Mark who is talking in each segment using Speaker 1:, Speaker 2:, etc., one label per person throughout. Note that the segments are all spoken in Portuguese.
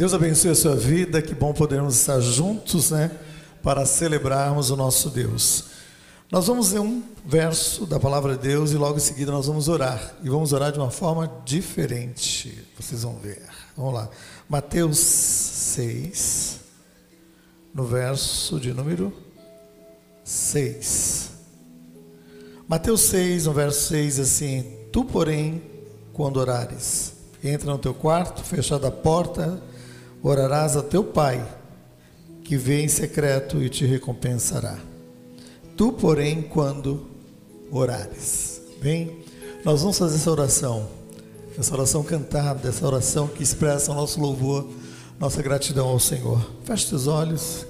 Speaker 1: Deus abençoe a sua vida, que bom podermos estar juntos, né, para celebrarmos o nosso Deus. Nós vamos ler um verso da palavra de Deus e logo em seguida nós vamos orar. E vamos orar de uma forma diferente. Vocês vão ver. Vamos lá. Mateus 6, no verso de número 6. Mateus 6, no verso 6, assim: Tu, porém, quando orares, entra no teu quarto, fechada a porta, orarás a teu pai, que vê em secreto e te recompensará. Tu, porém, quando orares. Bem, nós vamos fazer essa oração, essa oração cantada, essa oração que expressa o nosso louvor, nossa gratidão ao Senhor. Feche os olhos.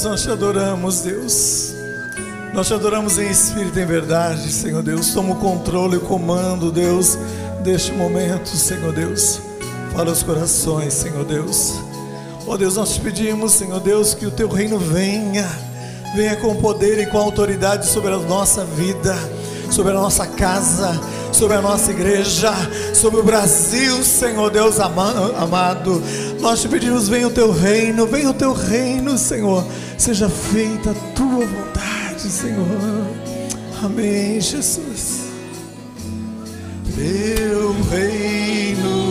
Speaker 2: Deus, nós te adoramos, Deus. Nós te adoramos em espírito e em verdade, Senhor Deus. Toma o controle e o comando, Deus, deste momento, Senhor Deus. Fala os corações, Senhor Deus. Oh Deus, nós te pedimos, Senhor Deus, que o teu reino venha, venha com poder e com autoridade sobre a nossa vida, sobre a nossa casa, sobre a nossa igreja, sobre o Brasil, Senhor Deus amado. Nós te pedimos, venha o teu reino, venha o teu reino, Senhor. Seja feita a tua vontade, Senhor. Amém, Jesus. Teu reino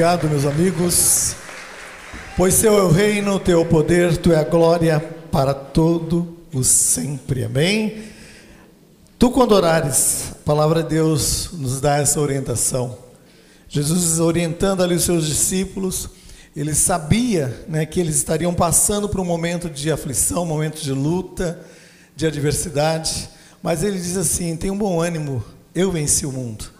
Speaker 2: Obrigado, meus amigos. Pois seu é o reino, teu poder, tu é a glória para todo o sempre. Amém. Tu quando orares, a palavra de Deus nos dá essa orientação. Jesus orientando ali os seus discípulos, ele sabia né, que eles estariam passando por um momento de aflição, um momento de luta, de adversidade, mas ele diz assim: tem um bom ânimo, eu venci o mundo.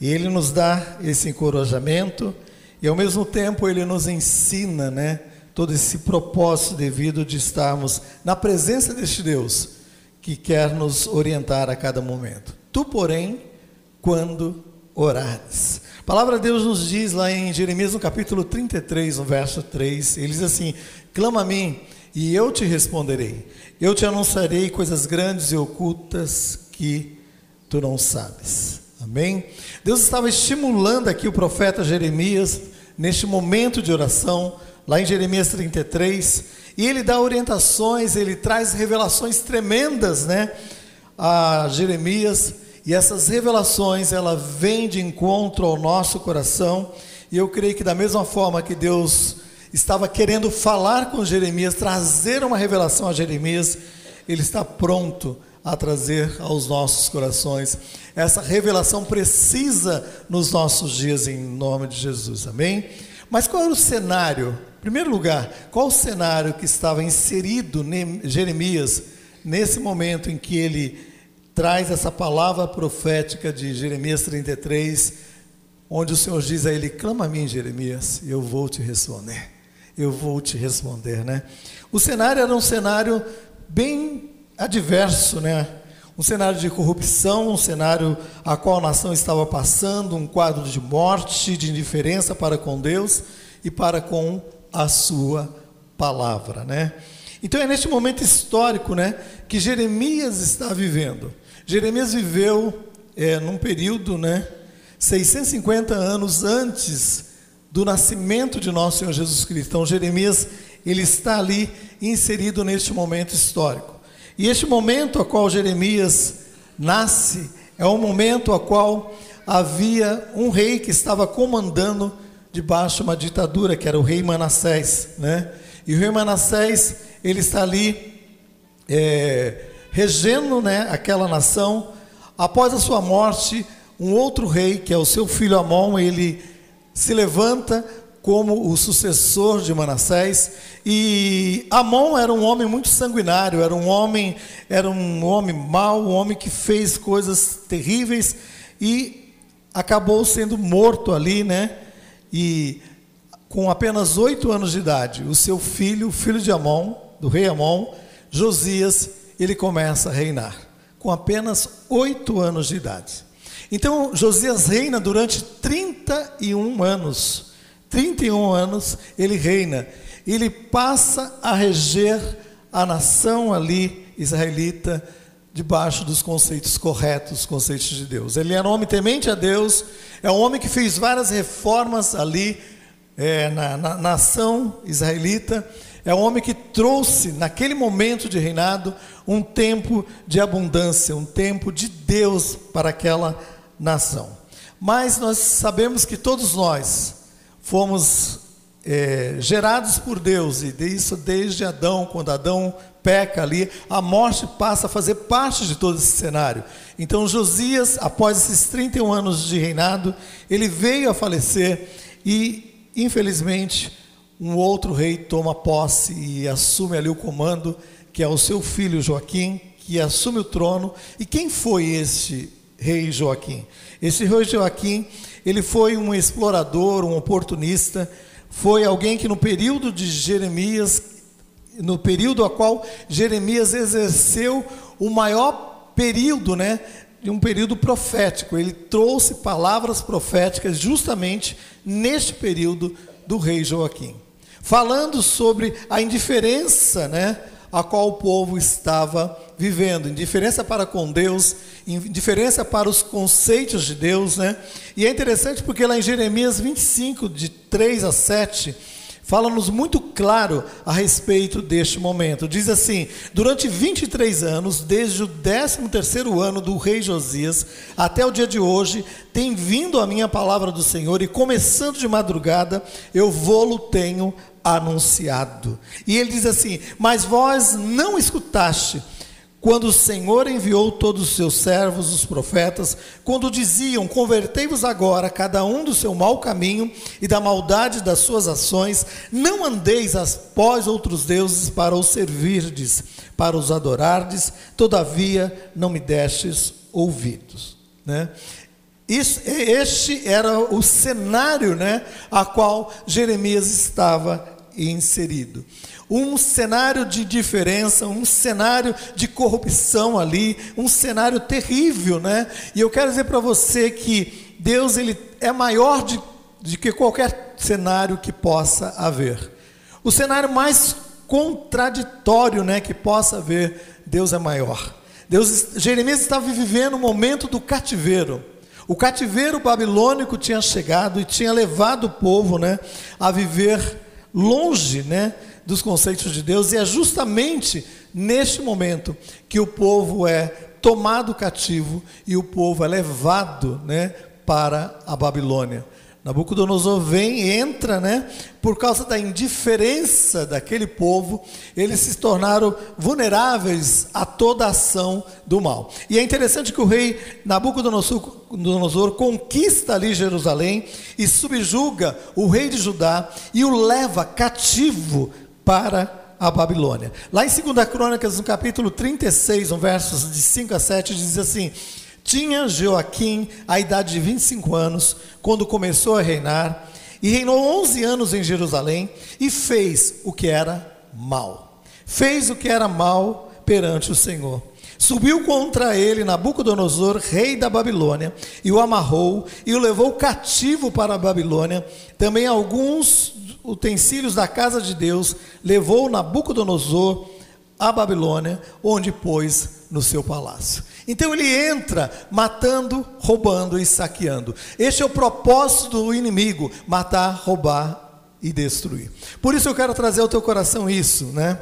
Speaker 2: E ele nos dá esse encorajamento e ao mesmo tempo ele nos ensina, né, todo esse propósito devido de estarmos na presença deste Deus que quer nos orientar a cada momento. Tu, porém, quando orares. A palavra de Deus nos diz lá em Jeremias no capítulo 33, no verso 3, ele diz assim: Clama a mim e eu te responderei. Eu te anunciarei coisas grandes e ocultas que tu não sabes. Amém? Deus estava estimulando aqui o profeta Jeremias neste momento de oração, lá em Jeremias 33, e ele dá orientações, ele traz revelações tremendas, né, a Jeremias, e essas revelações ela vem de encontro ao nosso coração, e eu creio que da mesma forma que Deus estava querendo falar com Jeremias, trazer uma revelação a Jeremias, ele está pronto a trazer aos nossos corações essa revelação precisa nos nossos dias, em nome de Jesus, amém? Mas qual era o cenário? Em primeiro lugar, qual o cenário que estava inserido em Jeremias nesse momento em que ele traz essa palavra profética de Jeremias 33, onde o Senhor diz a ele: clama a mim, Jeremias, eu vou te responder. Eu vou te responder, né? O cenário era um cenário bem adverso, né? um cenário de corrupção, um cenário a qual a nação estava passando, um quadro de morte, de indiferença para com Deus e para com a sua palavra, né? Então é neste momento histórico, né, que Jeremias está vivendo. Jeremias viveu é, num período, né, 650 anos antes do nascimento de nosso Senhor Jesus Cristo. Então, Jeremias, ele está ali inserido neste momento histórico. E este momento a qual Jeremias nasce é um momento a qual havia um rei que estava comandando debaixo de uma ditadura, que era o rei Manassés, né? E o rei Manassés, ele está ali é, regendo, né, aquela nação. Após a sua morte, um outro rei, que é o seu filho Amon, ele se levanta como o sucessor de Manassés. E Amon era um homem muito sanguinário, era um homem, era um homem mau, um homem que fez coisas terríveis e acabou sendo morto ali, né? E com apenas oito anos de idade, o seu filho, o filho de Amon, do rei Amon, Josias, ele começa a reinar, com apenas oito anos de idade. Então, Josias reina durante 31 anos. 31 anos ele reina. Ele passa a reger a nação ali israelita debaixo dos conceitos corretos, conceitos de Deus. Ele era um homem temente a Deus, é um homem que fez várias reformas ali é, na, na, na nação israelita. É um homem que trouxe, naquele momento de reinado, um tempo de abundância, um tempo de Deus para aquela nação. Mas nós sabemos que todos nós fomos é, gerados por Deus, e isso desde Adão, quando Adão peca ali, a morte passa a fazer parte de todo esse cenário. Então Josias, após esses 31 anos de reinado, ele veio a falecer e, infelizmente, um outro rei toma posse e assume ali o comando, que é o seu filho Joaquim, que assume o trono. E quem foi este rei Joaquim? Esse rei Joaquim, ele foi um explorador, um oportunista, foi alguém que no período de Jeremias, no período a qual Jeremias exerceu o maior período, né, de um período profético. Ele trouxe palavras proféticas justamente neste período do rei Joaquim falando sobre a indiferença, né, a qual o povo estava vivendo, indiferença para com Deus, indiferença para os conceitos de Deus, né? E é interessante porque lá em Jeremias 25, de 3 a 7, fala-nos muito claro a respeito deste momento. Diz assim: Durante 23 anos, desde o 13º ano do rei Josias até o dia de hoje, tem vindo a minha palavra do Senhor e começando de madrugada, eu vou-lo tenho anunciado. E ele diz assim: Mas vós não escutaste quando o Senhor enviou todos os seus servos, os profetas, quando diziam: Convertei-vos agora, cada um do seu mau caminho e da maldade das suas ações, não andeis após outros deuses para os servirdes, para os adorardes, todavia não me destes ouvidos. Né? Isso, este era o cenário né, a qual Jeremias estava inserido um cenário de diferença, um cenário de corrupção ali, um cenário terrível, né? E eu quero dizer para você que Deus ele é maior de, de que qualquer cenário que possa haver. O cenário mais contraditório, né, que possa haver, Deus é maior. Deus, Jeremias estava vivendo o momento do cativeiro. O cativeiro babilônico tinha chegado e tinha levado o povo, né, a viver longe, né, dos conceitos de Deus, e é justamente neste momento que o povo é tomado cativo e o povo é levado né, para a Babilônia. Nabucodonosor vem, entra, né? Por causa da indiferença daquele povo, eles se tornaram vulneráveis a toda ação do mal. E é interessante que o rei Nabucodonosor conquista ali Jerusalém e subjuga o rei de Judá e o leva cativo para a Babilônia. Lá em 2 Crônicas, no capítulo 36, no versos de 5 a 7, diz assim: Tinha Joaquim a idade de 25 anos quando começou a reinar, e reinou 11 anos em Jerusalém, e fez o que era mal. Fez o que era mal perante o Senhor. Subiu contra ele Nabucodonosor, rei da Babilônia, e o amarrou e o levou cativo para a Babilônia. Também alguns utensílios da casa de Deus, levou Nabucodonosor à Babilônia, onde pôs no seu palácio. Então ele entra matando, roubando e saqueando. Este é o propósito do inimigo: matar, roubar e destruir. Por isso eu quero trazer ao teu coração isso, né?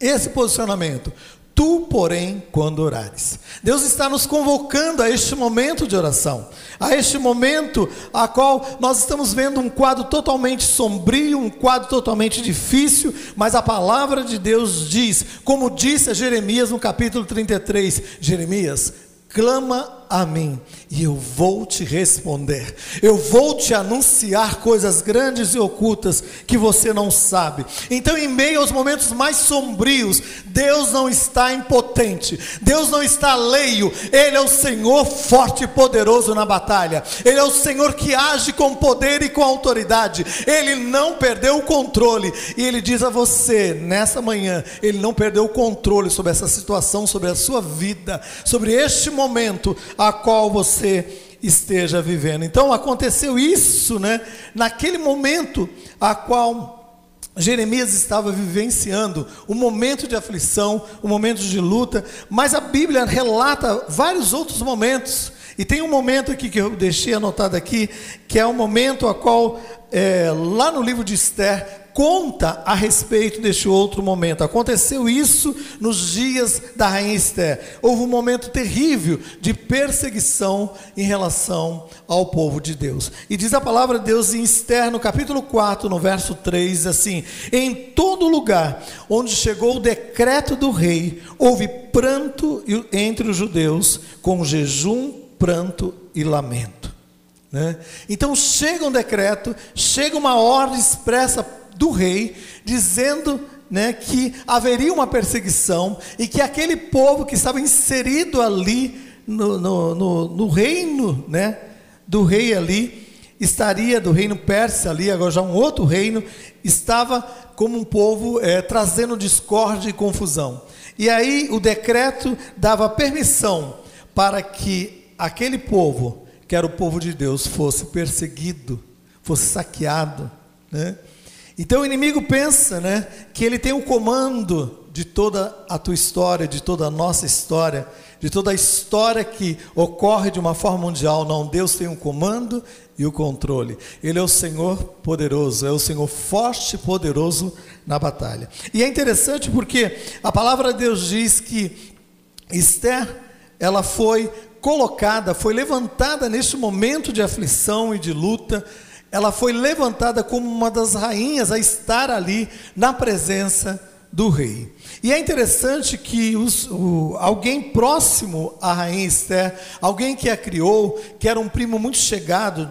Speaker 2: Esse posicionamento. Tu, porém, quando orares. Deus está nos convocando a este momento de oração, a este momento a qual nós estamos vendo um quadro totalmente sombrio, um quadro totalmente difícil, mas a palavra de Deus diz, como disse a Jeremias no capítulo 33, Jeremias, clama a mim e eu vou te responder. Eu vou te anunciar coisas grandes e ocultas que você não sabe. Então, em meio aos momentos mais sombrios, Deus não está impotente, Deus não está leio, Ele é o Senhor forte e poderoso na batalha, Ele é o Senhor que age com poder e com autoridade, Ele não perdeu o controle, e Ele diz a você, nessa manhã, Ele não perdeu o controle sobre essa situação, sobre a sua vida, sobre este momento a qual você esteja vivendo. Então aconteceu isso, né? Naquele momento a qual Jeremias estava vivenciando um momento de aflição, um momento de luta, mas a Bíblia relata vários outros momentos. E tem um momento aqui que eu deixei anotado aqui, que é o um momento a qual, é, lá no livro de Esther, conta a respeito deste outro momento. Aconteceu isso nos dias da rainha Esther. Houve um momento terrível de perseguição em relação ao povo de Deus. E diz a palavra de Deus em Esther, no capítulo 4, no verso 3, assim: Em todo lugar onde chegou o decreto do rei, houve pranto entre os judeus, com jejum, pranto e lamento. Né? Então chega um decreto, chega uma ordem expressa do rei, dizendo né, que haveria uma perseguição e que aquele povo que estava inserido ali no, no, no, no reino né, do rei ali, estaria do reino persa ali, agora já um outro reino, estava como um povo é, trazendo discórdia e confusão. E aí o decreto dava permissão para que aquele povo, que era o povo de Deus, fosse perseguido, fosse saqueado, né? Então o inimigo pensa, né, que ele tem o comando de toda a tua história, de toda a nossa história, de toda a história que ocorre de uma forma mundial. Não, Deus tem o comando e o controle. Ele é o Senhor poderoso, é o Senhor forte e poderoso na batalha. E é interessante porque a palavra de Deus diz que Esther, ela foi colocada, foi levantada neste momento de aflição e de luta, ela foi levantada como uma das rainhas a estar ali na presença do rei. E é interessante que os, o, alguém próximo à rainha Esther, alguém que a criou, que era um primo muito chegado,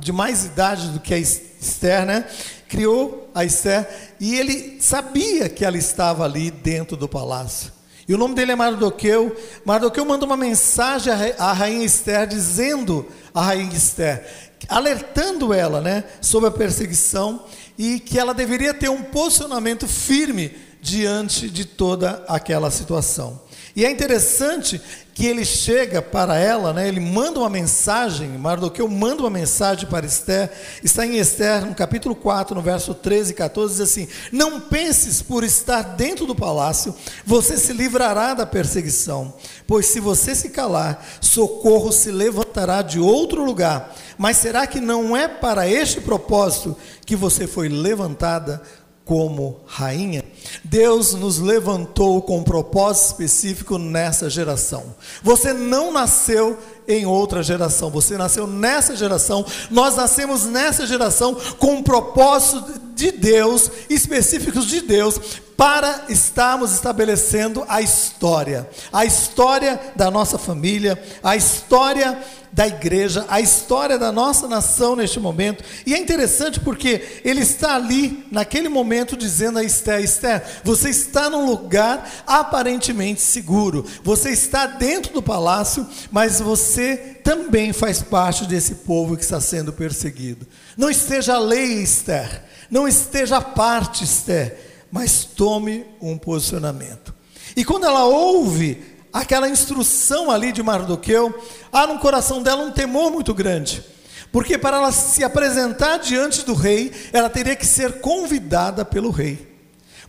Speaker 2: de mais idade do que a Esther, né? Criou a Esther e ele sabia que ela estava ali dentro do palácio. E o nome dele é Mardoqueu. Mardoqueu manda uma mensagem à rainha Esther dizendo à rainha Esther alertando ela né, sobre a perseguição e que ela deveria ter um posicionamento firme diante de toda aquela situação. E é interessante que ele chega para ela, né, ele manda uma mensagem, Mardoqueu manda uma mensagem para Esther, está em Esther, no capítulo 4, no verso 13 e 14, diz assim: Não penses por estar dentro do palácio, você se livrará da perseguição, pois se você se calar, socorro se levantará de outro lugar. Mas será que não é para este propósito que você foi levantada como rainha? Deus nos levantou com um propósito específico nessa geração. Você não nasceu em outra geração, você nasceu nessa geração. Nós nascemos nessa geração com um propósito de Deus, específicos de Deus, para estarmos estabelecendo a história, a história da nossa família, a história da igreja, a história da nossa nação neste momento. E é interessante porque ele está ali, naquele momento, dizendo a Esther: Esther, você está num lugar aparentemente seguro, você está dentro do palácio, mas você também faz parte desse povo que está sendo perseguido. Não esteja lei, Esther, não esteja a parte, Esther, mas tome um posicionamento. E quando ela ouve aquela instrução ali de Mardoqueu, há no coração dela um temor muito grande. Porque para ela se apresentar diante do rei, ela teria que ser convidada pelo rei.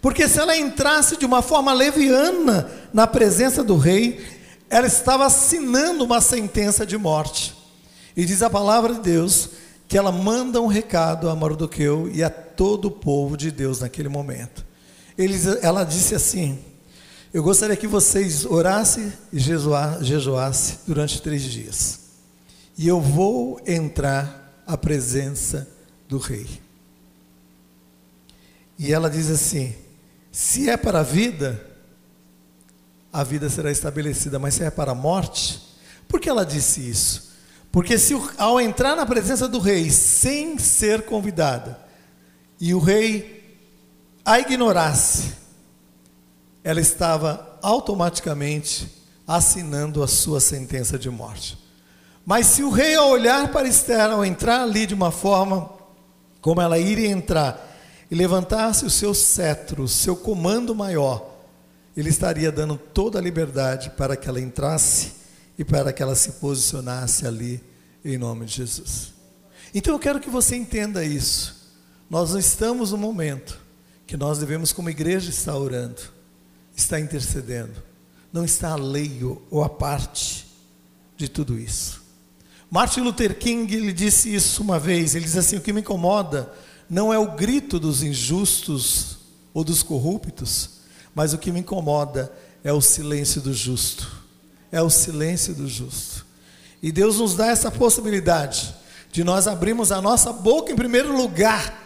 Speaker 2: Porque se ela entrasse de uma forma leviana na presença do rei, ela estava assinando uma sentença de morte. E diz a palavra de Deus que ela manda um recado a Mardoqueu e a todo o povo de Deus naquele momento. Eles, ela disse assim: Eu gostaria que vocês orassem e jejuassem durante três dias. E eu vou entrar à presença do rei. E ela diz assim: Se é para a vida, a vida será estabelecida, mas se é para a morte, por que ela disse isso? Porque se ao entrar na presença do rei sem ser convidada, e o rei a ignorasse, ela estava automaticamente assinando a sua sentença de morte. Mas se o rei, ao olhar para Esther, ao entrar ali de uma forma como ela iria entrar, e levantasse o seu cetro, o seu comando maior, ele estaria dando toda a liberdade para que ela entrasse e para que ela se posicionasse ali em nome de Jesus. Então eu quero que você entenda isso. Nós não estamos no momento que nós devemos, como igreja, estar orando, estar intercedendo, não está alheio ou a parte de tudo isso. Martin Luther King ele disse isso uma vez. Ele diz assim: o que me incomoda não é o grito dos injustos ou dos corruptos, mas o que me incomoda é o silêncio do justo. É o silêncio do justo. E Deus nos dá essa possibilidade de nós abrirmos a nossa boca em primeiro lugar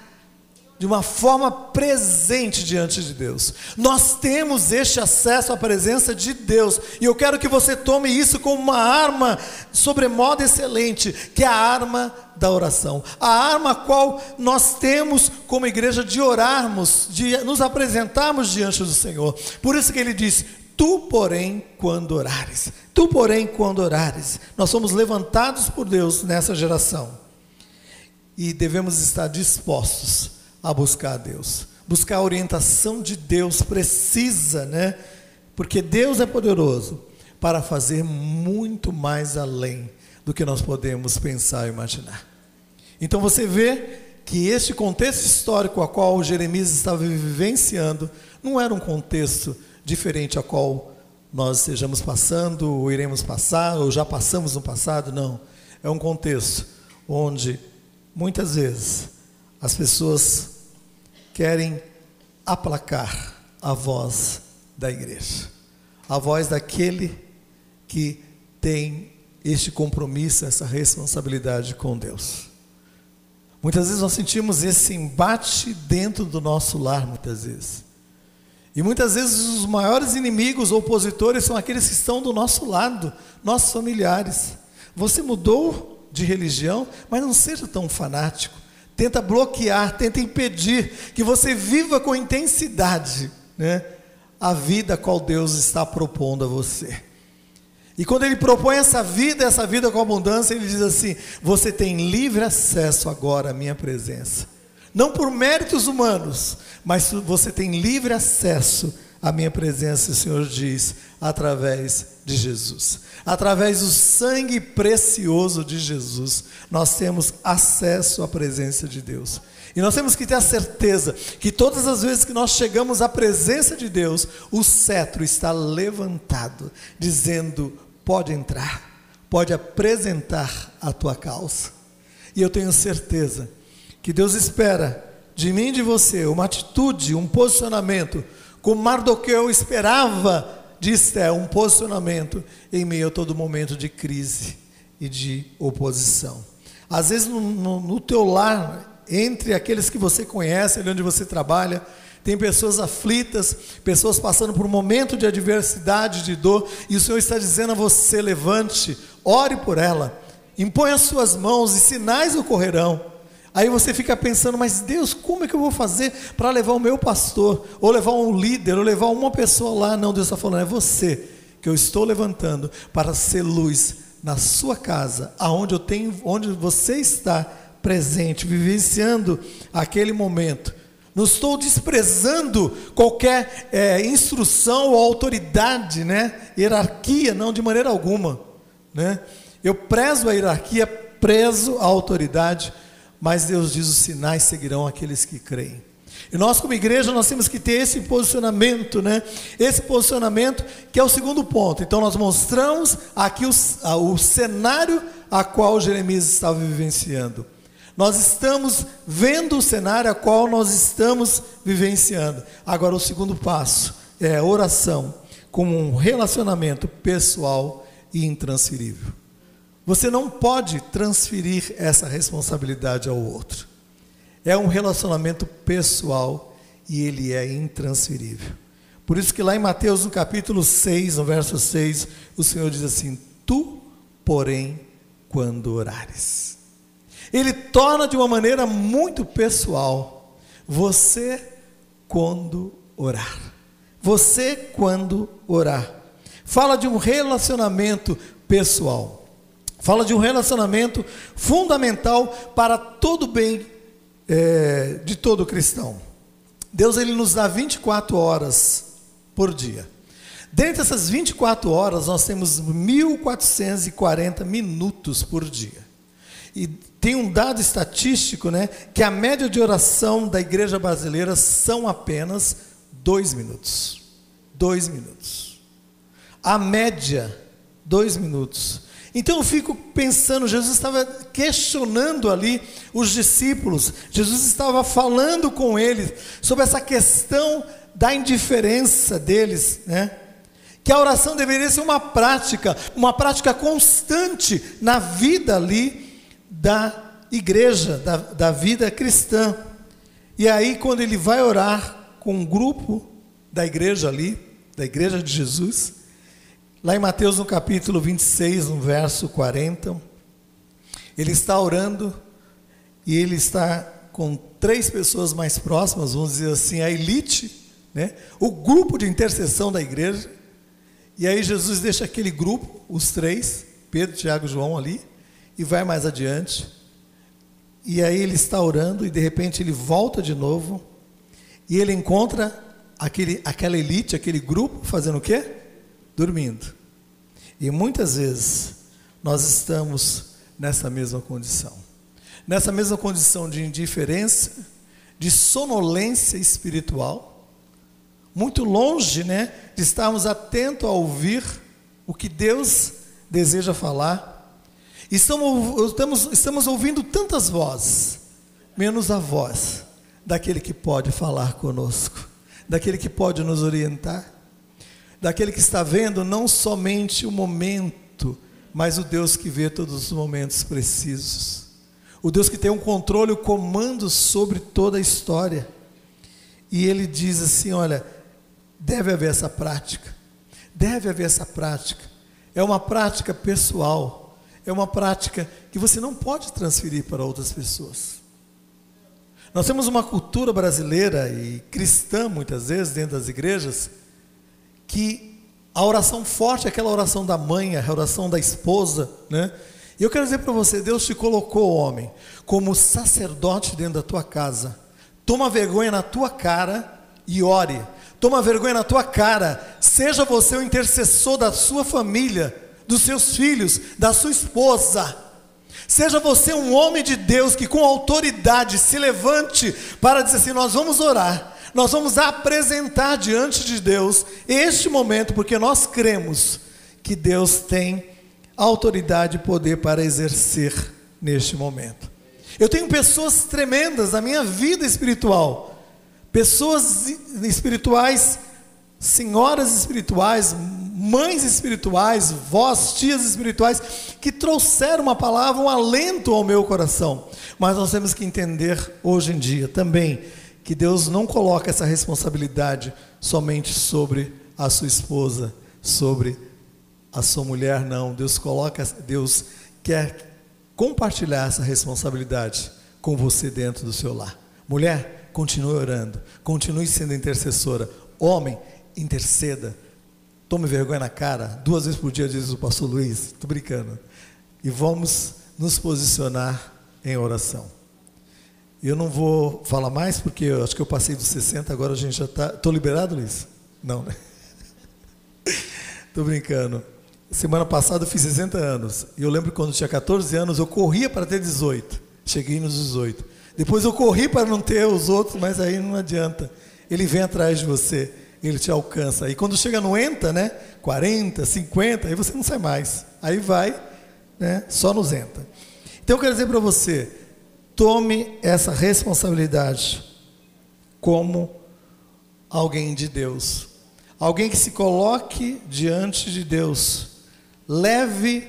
Speaker 2: de uma forma presente diante de Deus. Nós temos este acesso à presença de Deus, e eu quero que você tome isso como uma arma sobremodo excelente, que é a arma da oração. A arma a qual nós temos como igreja de orarmos, de nos apresentarmos diante do Senhor. Por isso que ele diz: Tu, porém, quando orares, tu, porém, quando orares, nós somos levantados por Deus nessa geração e devemos estar dispostos a buscar a Deus. Buscar a orientação de Deus precisa, né? Porque Deus é poderoso para fazer muito mais além do que nós podemos pensar e imaginar. Então você vê que este contexto histórico a qual Jeremias estava vivenciando não era um contexto diferente a qual nós estejamos passando, ou iremos passar, ou já passamos no passado, não. É um contexto onde muitas vezes as pessoas querem aplacar a voz da igreja, a voz daquele que tem este compromisso, essa responsabilidade com Deus. Muitas vezes nós sentimos esse embate dentro do nosso lar, muitas vezes. E muitas vezes os maiores inimigos, opositores, são aqueles que estão do nosso lado, nossos familiares. Você mudou de religião, mas não seja tão fanático tenta bloquear, tenta impedir que você viva com intensidade né, a vida qual Deus está propondo a você. E quando Ele propõe essa vida, essa vida com abundância, Ele diz assim: você tem livre acesso agora à minha presença. Não por méritos humanos, mas você tem livre acesso à minha presença, o Senhor diz, através de Jesus. Através do sangue precioso de Jesus, nós temos acesso à presença de Deus. E nós temos que ter a certeza que todas as vezes que nós chegamos à presença de Deus, o cetro está levantado, dizendo: pode entrar, pode apresentar a tua causa. E eu tenho certeza que Deus espera de mim e de você uma atitude, um posicionamento, como Mardoqueu esperava de Esther, um posicionamento em meio a todo momento de crise e de oposição. Às vezes no, no, no teu lar, entre aqueles que você conhece, ali onde você trabalha, tem pessoas aflitas, pessoas passando por um momento de adversidade, de dor, e o Senhor está dizendo a você: levante, ore por ela, impõe as suas mãos e sinais ocorrerão. Aí você fica pensando, mas Deus, como é que eu vou fazer para levar o meu pastor, ou levar um líder, ou levar uma pessoa lá? Não, Deus está falando, é você que eu estou levantando para ser luz na sua casa, aonde eu tenho, onde você está presente, vivenciando aquele momento. Não estou desprezando qualquer é, instrução ou autoridade, né? Hierarquia, não, de maneira alguma, né? Eu prezo a hierarquia, prezo a autoridade mas Deus diz: os sinais seguirão aqueles que creem. E nós, como igreja, nós temos que ter esse posicionamento, né? Esse posicionamento que é o segundo ponto. Então, nós mostramos aqui o, o cenário a qual Jeremias estava vivenciando. Nós estamos vendo o cenário a qual nós estamos vivenciando. Agora, o segundo passo é oração como um relacionamento pessoal e intransferível. Você não pode transferir essa responsabilidade ao outro. É um relacionamento pessoal e ele é intransferível. Por isso que lá em Mateus, no capítulo 6, no verso 6, o Senhor diz assim: Tu, porém, quando orares. Ele torna de uma maneira muito pessoal. Você quando orar. Você quando orar. Fala de um relacionamento pessoal. Fala de um relacionamento fundamental para todo bem é, de todo cristão. Deus ele nos dá 24 horas por dia. Dentre essas 24 horas, nós temos 1440 minutos por dia. E tem um dado estatístico, né, que a média de oração da igreja brasileira são apenas dois minutos. Dois minutos. A média, dois minutos. Então eu fico pensando, Jesus estava questionando ali os discípulos, Jesus estava falando com eles sobre essa questão da indiferença deles, né? Que a oração deveria ser uma prática, uma prática constante na vida ali da igreja, da, da vida cristã. E aí, quando ele vai orar com um grupo da igreja ali, da igreja de Jesus, Lá em Mateus, no capítulo 26, no verso 40, ele está orando e ele está com três pessoas mais próximas, vamos dizer assim, a elite, né? o grupo de intercessão da igreja. E aí Jesus deixa aquele grupo, os três, Pedro, Tiago e João ali, e vai mais adiante. E aí ele está orando e de repente ele volta de novo e ele encontra aquele, aquela elite, aquele grupo fazendo o quê? Dormindo. E muitas vezes nós estamos nessa mesma condição. Nessa mesma condição de indiferença, de sonolência espiritual, muito longe, né, de estarmos atentos a ouvir o que Deus deseja falar. Estamos, estamos, estamos ouvindo tantas vozes, menos a voz daquele que pode falar conosco, daquele que pode nos orientar daquele que está vendo não somente o momento, mas o Deus que vê todos os momentos precisos. O Deus que tem um controle, o um comando sobre toda a história. E ele diz assim: olha, deve haver essa prática, deve haver essa prática. É uma prática pessoal, é uma prática que você não pode transferir para outras pessoas. Nós temos uma cultura brasileira e cristã, muitas vezes, dentro das igrejas, que a oração forte aquela oração da mãe, a oração da esposa, né? E eu quero dizer para você, Deus te colocou, homem, como sacerdote dentro da tua casa. Toma vergonha na tua cara e ore. Toma vergonha na tua cara. Seja você o intercessor da sua família, dos seus filhos, da sua esposa. Seja você um homem de Deus que com autoridade se levante para dizer assim: nós vamos orar nós vamos apresentar diante de Deus este momento, porque nós cremos que Deus tem autoridade e poder para exercer neste momento. Eu tenho pessoas tremendas na minha vida espiritual, pessoas espirituais, senhoras espirituais, mães espirituais, vós, tias espirituais, que trouxeram uma palavra, um alento ao meu coração. Mas nós temos que entender hoje em dia também que Deus não coloca essa responsabilidade somente sobre a sua esposa, sobre a sua mulher, não. Deus coloca, Deus quer compartilhar essa responsabilidade com você dentro do seu lar. Mulher, continue orando, continue sendo intercessora. Homem, interceda. Tome vergonha na cara, duas vezes por dia, diz o pastor Luiz. Estou brincando. E vamos nos posicionar em oração. Eu não vou falar mais, porque eu acho que eu passei dos 60, agora a gente já está. Estou liberado, Luiz? Não, né? Estou brincando. Semana passada eu fiz 60 anos. E eu lembro que quando eu tinha 14 anos, eu corria para ter 18. Cheguei nos 18. Depois eu corri para não ter os outros, mas aí não adianta. Ele vem atrás de você, ele te alcança. E quando chega no ENTA, né? 40, 50, aí você não sai mais. Aí vai, né? Só nos ENTA. Então eu quero dizer para você, tome essa responsabilidade como alguém de Deus. Alguém que se coloque diante de Deus. Leve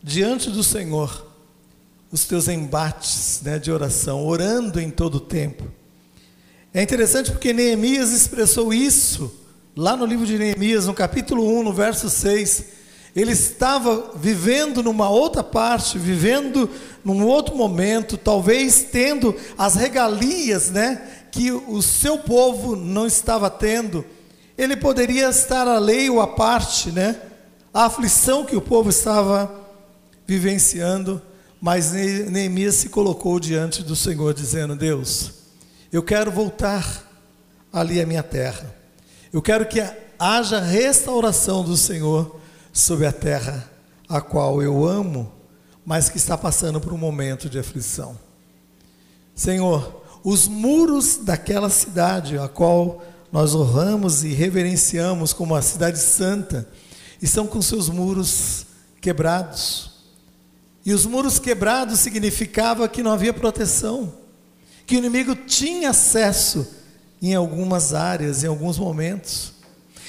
Speaker 2: diante do Senhor os teus embates né, de oração, orando em todo o tempo. É interessante porque Neemias expressou isso lá no livro de Neemias, no capítulo 1, no verso 6. Ele estava vivendo numa outra parte, vivendo num outro momento, talvez tendo as regalias, né, que o seu povo não estava tendo. Ele poderia estar alheio ou à parte, né, a aflição que o povo estava vivenciando, mas Neemias se colocou diante do Senhor, dizendo: Deus, eu quero voltar ali à minha terra, eu quero que haja restauração do Senhor sobre a terra a qual eu amo, mas que está passando por um momento de aflição. Senhor, os muros daquela cidade a qual nós honramos e reverenciamos como a cidade santa, estão com seus muros quebrados. E os muros quebrados significava que não havia proteção, que o inimigo tinha acesso em algumas áreas, em alguns momentos.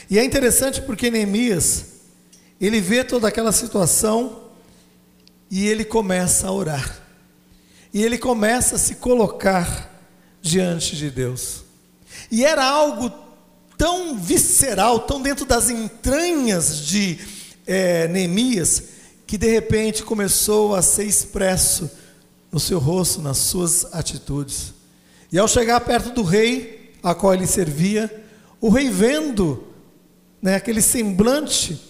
Speaker 2: E é interessante porque Neemias, ele vê toda aquela situação e ele começa a orar. E ele começa a se colocar diante de Deus. E era algo tão visceral, tão dentro das entranhas de é, Neemias, que de repente começou a ser expresso no seu rosto, nas suas atitudes. E ao chegar perto do rei, a qual ele servia, o rei vendo né, aquele semblante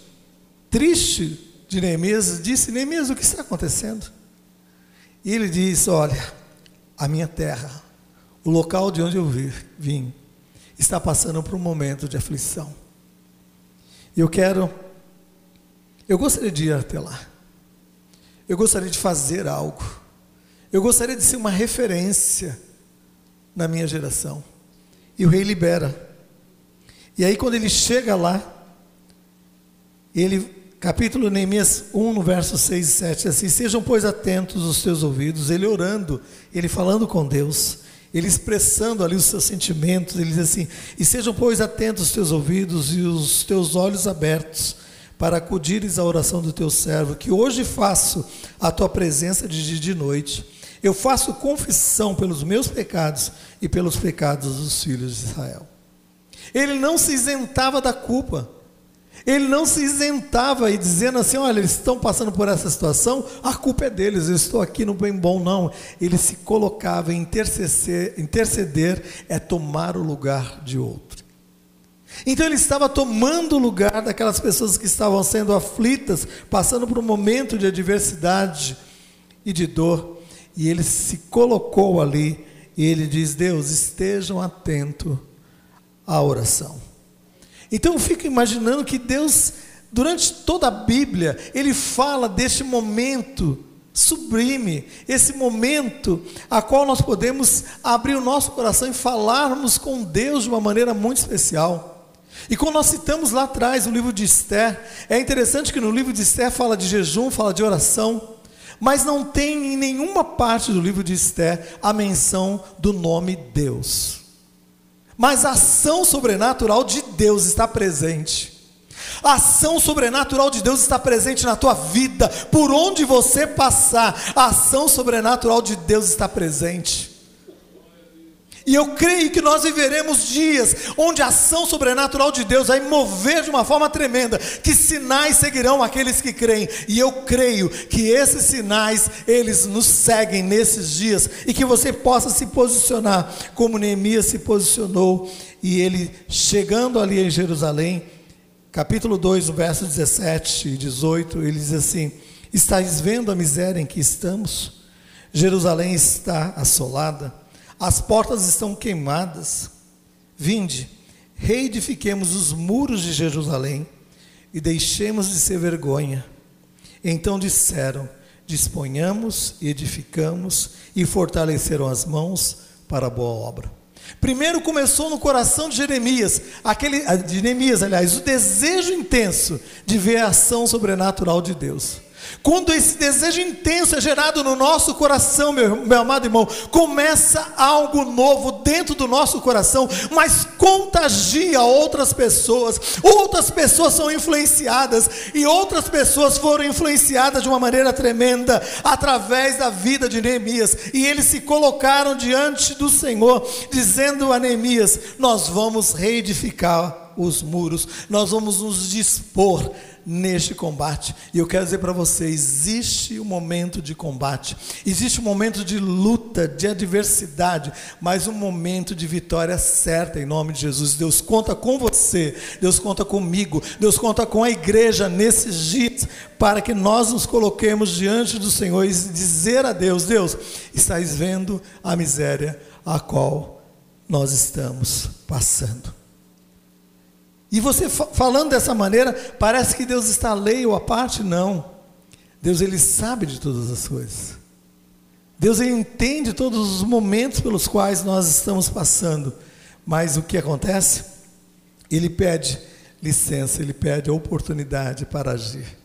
Speaker 2: triste de Neemias, disse: Neemias, o que está acontecendo? E ele disse: Olha, a minha terra, o local de onde eu vim, está passando por um momento de aflição. Eu quero eu gostaria de ir até lá. Eu gostaria de fazer algo. Eu gostaria de ser uma referência na minha geração. E o rei libera. E aí, quando ele chega lá, ele, capítulo Neemias 1, no verso 6 e 7, assim: Sejam, pois, atentos os teus ouvidos. Ele orando, ele falando com Deus, ele expressando ali os seus sentimentos. Ele diz assim: E sejam, pois, atentos os teus ouvidos e os teus olhos abertos para acudires à oração do teu servo, que hoje faço a tua presença de dia e de noite. Eu faço confissão pelos meus pecados e pelos pecados dos filhos de Israel. Ele não se isentava da culpa. Ele não se isentava e dizendo assim: olha, eles estão passando por essa situação, a culpa é deles, eu estou aqui no bem bom. Não. Ele se colocava em interceder, interceder é tomar o lugar de outro. Então ele estava tomando o lugar daquelas pessoas que estavam sendo aflitas, passando por um momento de adversidade e de dor, e ele se colocou ali e ele diz: Deus, estejam atentos à oração. Então eu fico imaginando que Deus, durante toda a Bíblia, ele fala deste momento sublime, esse momento a qual nós podemos abrir o nosso coração e falarmos com Deus de uma maneira muito especial. E quando nós citamos lá atrás o livro de Esther, é interessante que no livro de Esther fala de jejum, fala de oração, mas não tem em nenhuma parte do livro de Esther a menção do nome Deus. Mas a ação sobrenatural de Deus está presente. A ação sobrenatural de Deus está presente na tua vida, por onde você passar, a ação sobrenatural de Deus está presente. E eu creio que nós viveremos dias onde a ação sobrenatural de Deus vai mover de uma forma tremenda, que sinais seguirão aqueles que creem. E eu creio que esses sinais eles nos seguem nesses dias e que você possa se posicionar como Neemias se posicionou e ele chegando ali em Jerusalém, capítulo 2, verso 17 e 18, ele diz assim: Estais vendo a miséria em que estamos? Jerusalém está assolada as portas estão queimadas. Vinde, reedifiquemos os muros de Jerusalém e deixemos de ser vergonha. Então disseram: disponhamos, edificamos e fortaleceram as mãos para a boa obra. Primeiro começou no coração de Jeremias, aquele, de Neemias, aliás, o desejo intenso de ver a ação sobrenatural de Deus. Quando esse desejo intenso é gerado no nosso coração, meu, meu amado irmão, começa algo novo dentro do nosso coração, mas contagia outras pessoas, outras pessoas são influenciadas, e outras pessoas foram influenciadas de uma maneira tremenda através da vida de Neemias, e eles se colocaram diante do Senhor, dizendo a Neemias: Nós vamos reedificar os muros, nós vamos nos dispor neste combate. E eu quero dizer para você: existe um momento de combate, existe um momento de luta, de adversidade, mas um momento de vitória certa em nome de Jesus. Deus conta com você, Deus conta comigo, Deus conta com a igreja nesses dias para que nós nos coloquemos diante do Senhor e dizer a Deus: Deus, estás vendo a miséria a qual nós estamos passando. E você falando dessa maneira, parece que Deus está alheio à parte, não. Deus ele sabe de todas as coisas. Deus ele entende todos os momentos pelos quais nós estamos passando. Mas o que acontece? Ele pede licença, ele pede oportunidade para agir.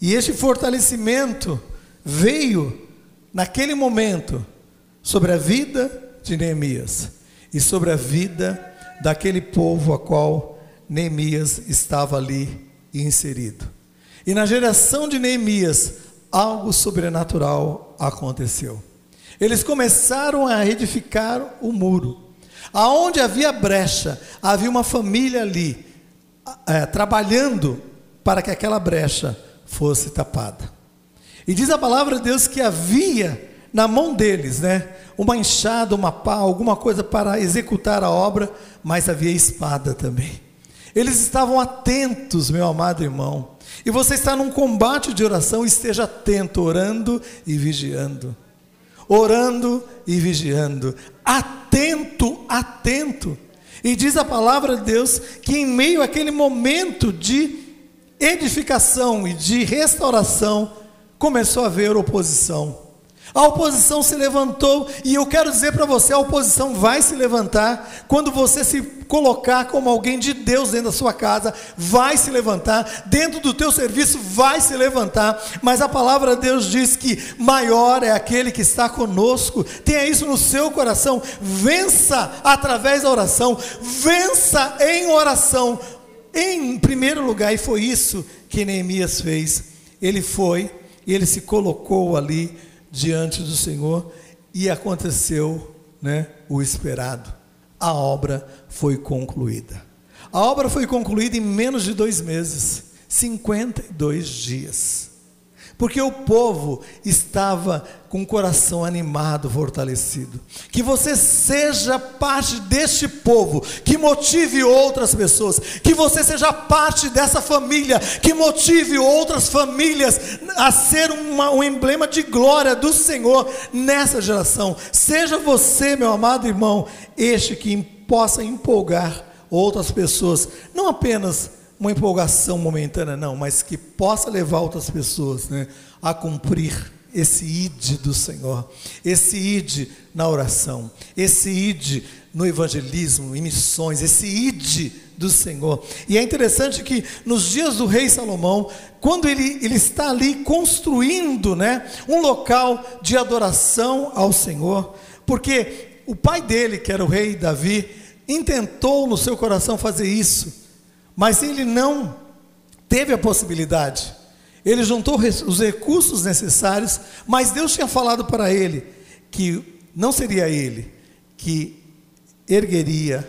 Speaker 2: E este fortalecimento veio naquele momento sobre a vida de Neemias e sobre a vida daquele povo a qual Neemias estava ali inserido. E na geração de Neemias, algo sobrenatural aconteceu. Eles começaram a edificar o muro. Aonde havia brecha, havia uma família ali, é, trabalhando para que aquela brecha fosse tapada. E diz a palavra de Deus que havia na mão deles, né, uma enxada, uma pá, alguma coisa para executar a obra, mas havia espada também. Eles estavam atentos, meu amado irmão. E você está num combate de oração, esteja atento, orando e vigiando. Orando e vigiando. Atento, atento. E diz a palavra de Deus que em meio àquele momento de edificação e de restauração, começou a haver oposição. A oposição se levantou, e eu quero dizer para você: a oposição vai se levantar quando você se colocar como alguém de Deus dentro da sua casa, vai se levantar, dentro do teu serviço vai se levantar, mas a palavra de Deus diz que maior é aquele que está conosco, tenha isso no seu coração, vença através da oração, vença em oração, em primeiro lugar, e foi isso que Neemias fez, ele foi ele se colocou ali diante do Senhor e aconteceu né, o esperado. A obra foi concluída. A obra foi concluída em menos de dois meses 52 dias porque o povo estava com o coração animado, fortalecido. Que você seja parte deste povo, que motive outras pessoas, que você seja parte dessa família, que motive outras famílias a ser uma, um emblema de glória do Senhor nessa geração. Seja você, meu amado irmão, este que possa empolgar outras pessoas, não apenas uma empolgação momentânea, não, mas que possa levar outras pessoas né, a cumprir esse id do Senhor, esse id na oração, esse id no evangelismo, em missões, esse id do Senhor. E é interessante que nos dias do rei Salomão, quando ele, ele está ali construindo né, um local de adoração ao Senhor, porque o pai dele, que era o rei Davi, intentou no seu coração fazer isso, mas ele não teve a possibilidade. Ele juntou os recursos necessários, mas Deus tinha falado para ele que não seria ele que ergueria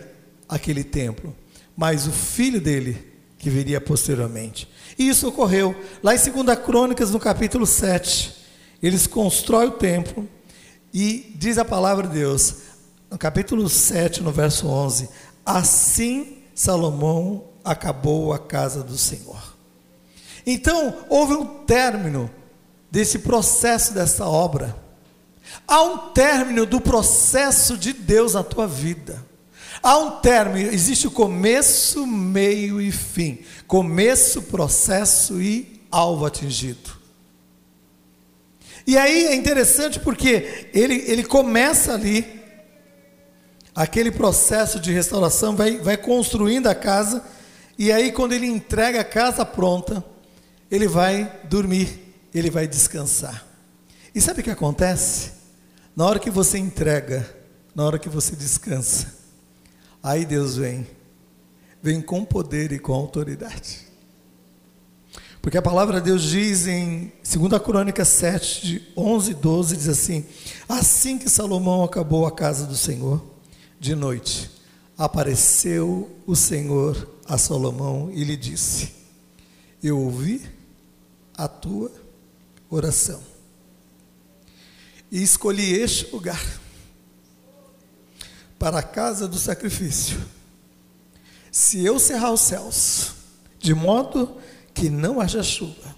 Speaker 2: aquele templo, mas o filho dele que viria posteriormente. E isso ocorreu lá em 2 Crônicas, no capítulo 7. Eles constroem o templo e diz a palavra de Deus, no capítulo 7, no verso 11: Assim Salomão acabou a casa do Senhor. Então, houve um término desse processo, dessa obra. Há um término do processo de Deus na tua vida. Há um término, existe o começo, meio e fim. Começo, processo e alvo atingido. E aí é interessante porque ele, ele começa ali, aquele processo de restauração, vai, vai construindo a casa, e aí quando ele entrega a casa pronta, ele vai dormir, ele vai descansar. E sabe o que acontece? Na hora que você entrega, na hora que você descansa, aí Deus vem, vem com poder e com autoridade. Porque a palavra de Deus diz em 2 Crônica 7, de 11 e 12, diz assim: Assim que Salomão acabou a casa do Senhor, de noite, apareceu o Senhor a Salomão e lhe disse: Eu ouvi a tua oração e escolhi este lugar para a casa do sacrifício. Se eu cerrar os céus, de modo que não haja chuva,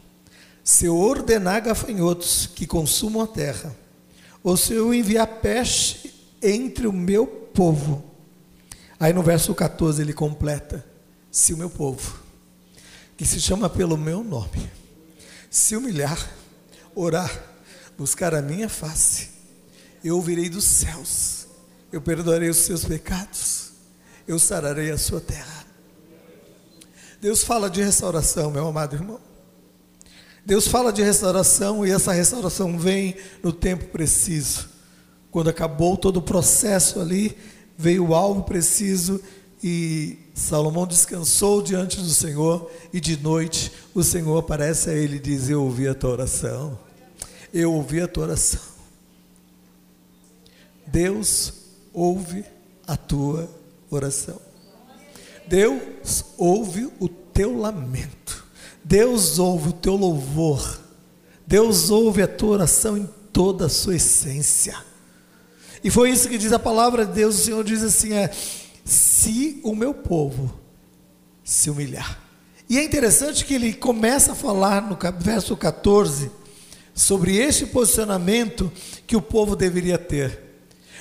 Speaker 2: se eu ordenar gafanhotos que consumam a terra, ou se eu enviar peste entre o meu povo. Aí no verso 14 ele completa: se o meu povo, que se chama pelo meu nome, se humilhar, orar, buscar a minha face, eu ouvirei dos céus, eu perdoarei os seus pecados, eu sararei a sua terra. Deus fala de restauração, meu amado irmão. Deus fala de restauração e essa restauração vem no tempo preciso. Quando acabou todo o processo ali, veio o alvo preciso e Salomão descansou diante do Senhor e de noite o Senhor aparece a ele e diz: Eu ouvi a tua oração. Eu ouvi a tua oração. Deus ouve a tua oração. Deus ouve o teu lamento. Deus ouve o teu louvor. Deus ouve a tua oração em toda a sua essência. E foi isso que diz a palavra de Deus. O Senhor diz assim: é, se o meu povo se humilhar. E é interessante que ele começa a falar no verso 14 sobre este posicionamento que o povo deveria ter.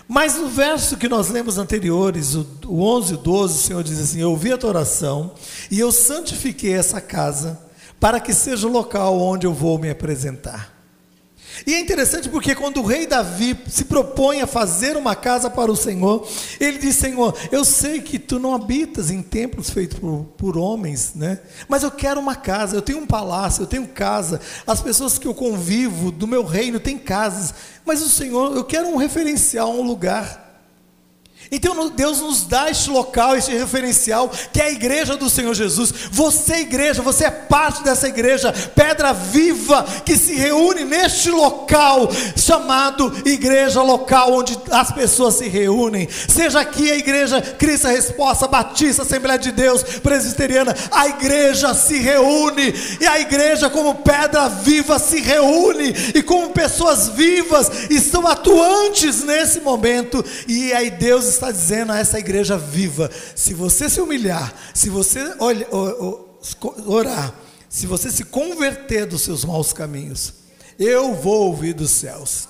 Speaker 2: Mas no verso que nós lemos anteriores, o 11 e 12, o Senhor diz assim: Eu ouvi a tua oração e eu santifiquei essa casa para que seja o local onde eu vou me apresentar. E é interessante porque quando o rei Davi se propõe a fazer uma casa para o Senhor, ele diz: Senhor, eu sei que tu não habitas em templos feitos por, por homens, né? Mas eu quero uma casa, eu tenho um palácio, eu tenho casa. As pessoas que eu convivo do meu reino têm casas, mas o Senhor, eu quero um referencial, um lugar. Então Deus nos dá este local, este referencial, que é a igreja do Senhor Jesus. Você, igreja, você é parte dessa igreja, pedra viva, que se reúne neste local, chamado igreja local, onde as pessoas se reúnem. Seja aqui a igreja Cristo a Resposta, Batista, Assembleia de Deus, Presbiteriana, a igreja se reúne, e a igreja, como pedra viva, se reúne, e como pessoas vivas, estão atuantes nesse momento, e aí Deus está dizendo a essa igreja viva: se você se humilhar, se você olha, orar, se você se converter dos seus maus caminhos, eu vou ouvir dos céus.